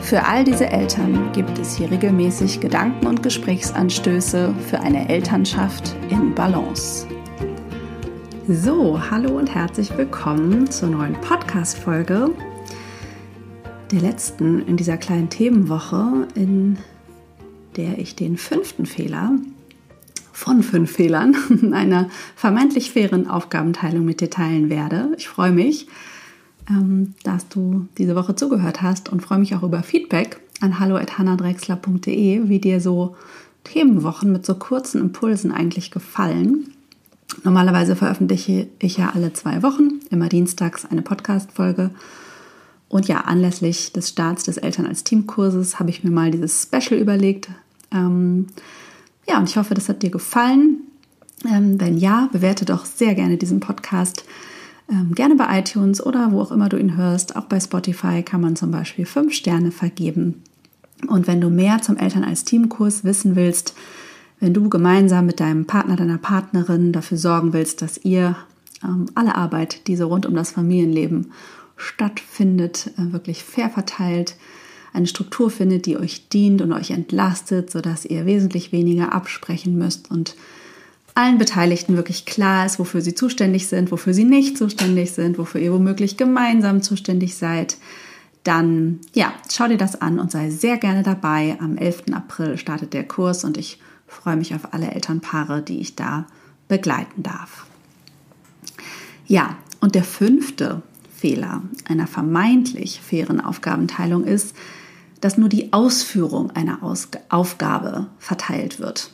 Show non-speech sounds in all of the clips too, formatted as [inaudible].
Für all diese Eltern gibt es hier regelmäßig Gedanken und Gesprächsanstöße für eine Elternschaft in Balance. So, hallo und herzlich willkommen zur neuen Podcast-Folge, der letzten in dieser kleinen Themenwoche, in der ich den fünften Fehler von fünf Fehlern [laughs] einer vermeintlich fairen Aufgabenteilung mit dir teilen werde. Ich freue mich dass du diese Woche zugehört hast und freue mich auch über Feedback an hallo.hannadrexler.de, wie dir so Themenwochen mit so kurzen Impulsen eigentlich gefallen. Normalerweise veröffentliche ich ja alle zwei Wochen, immer dienstags eine Podcast-Folge. Und ja, anlässlich des Starts des Eltern als Teamkurses habe ich mir mal dieses Special überlegt. Ähm, ja, und ich hoffe, das hat dir gefallen. Ähm, wenn ja, bewerte doch sehr gerne diesen Podcast ähm, gerne bei iTunes oder wo auch immer du ihn hörst. Auch bei Spotify kann man zum Beispiel fünf Sterne vergeben. Und wenn du mehr zum Eltern als Teamkurs wissen willst, wenn du gemeinsam mit deinem Partner, deiner Partnerin dafür sorgen willst, dass ihr ähm, alle Arbeit, die so rund um das Familienleben stattfindet, äh, wirklich fair verteilt, eine Struktur findet, die euch dient und euch entlastet, sodass ihr wesentlich weniger absprechen müsst und allen Beteiligten wirklich klar ist, wofür sie zuständig sind, wofür sie nicht zuständig sind, wofür ihr womöglich gemeinsam zuständig seid, dann ja, schau dir das an und sei sehr gerne dabei. Am 11. April startet der Kurs und ich freue mich auf alle Elternpaare, die ich da begleiten darf. Ja, und der fünfte Fehler einer vermeintlich fairen Aufgabenteilung ist, dass nur die Ausführung einer Aufgabe verteilt wird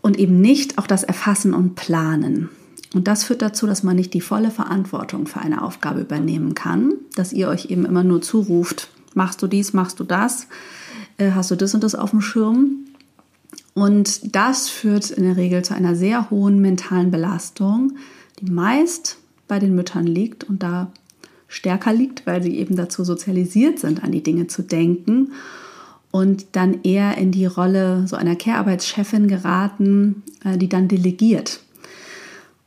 und eben nicht auch das Erfassen und Planen. Und das führt dazu, dass man nicht die volle Verantwortung für eine Aufgabe übernehmen kann, dass ihr euch eben immer nur zuruft, machst du dies, machst du das, äh, hast du das und das auf dem Schirm. Und das führt in der Regel zu einer sehr hohen mentalen Belastung, die meist bei den Müttern liegt und da stärker liegt, weil sie eben dazu sozialisiert sind, an die Dinge zu denken und dann eher in die Rolle so einer Care-Arbeitschefin geraten, äh, die dann delegiert.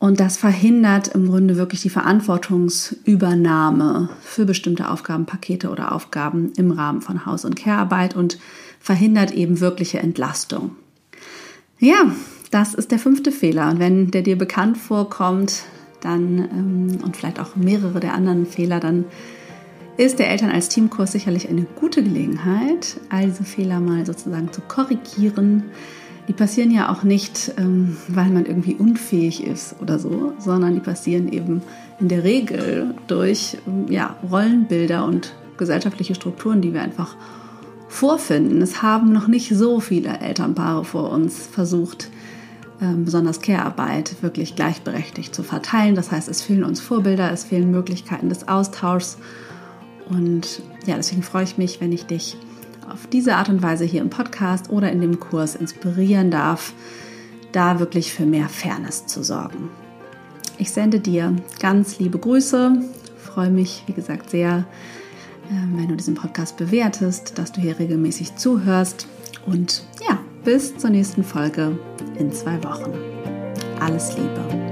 Und das verhindert im Grunde wirklich die Verantwortungsübernahme für bestimmte Aufgabenpakete oder Aufgaben im Rahmen von Haus- und Care-Arbeit und verhindert eben wirkliche Entlastung. Ja, das ist der fünfte Fehler. Und wenn der dir bekannt vorkommt, dann ähm, und vielleicht auch mehrere der anderen Fehler, dann ist der Eltern als Teamkurs sicherlich eine gute Gelegenheit, all diese Fehler mal sozusagen zu korrigieren. Die passieren ja auch nicht, ähm, weil man irgendwie unfähig ist oder so, sondern die passieren eben in der Regel durch ähm, ja, Rollenbilder und gesellschaftliche Strukturen, die wir einfach vorfinden. Es haben noch nicht so viele Elternpaare vor uns versucht, ähm, besonders Care-Arbeit wirklich gleichberechtigt zu verteilen. Das heißt, es fehlen uns Vorbilder, es fehlen Möglichkeiten des Austauschs und ja, deswegen freue ich mich, wenn ich dich auf diese Art und Weise hier im Podcast oder in dem Kurs inspirieren darf, da wirklich für mehr Fairness zu sorgen. Ich sende dir ganz liebe Grüße, freue mich, wie gesagt, sehr, ähm, wenn du diesen Podcast bewertest, dass du hier regelmäßig zuhörst und ja, bis zur nächsten Folge in zwei Wochen. Alles Liebe.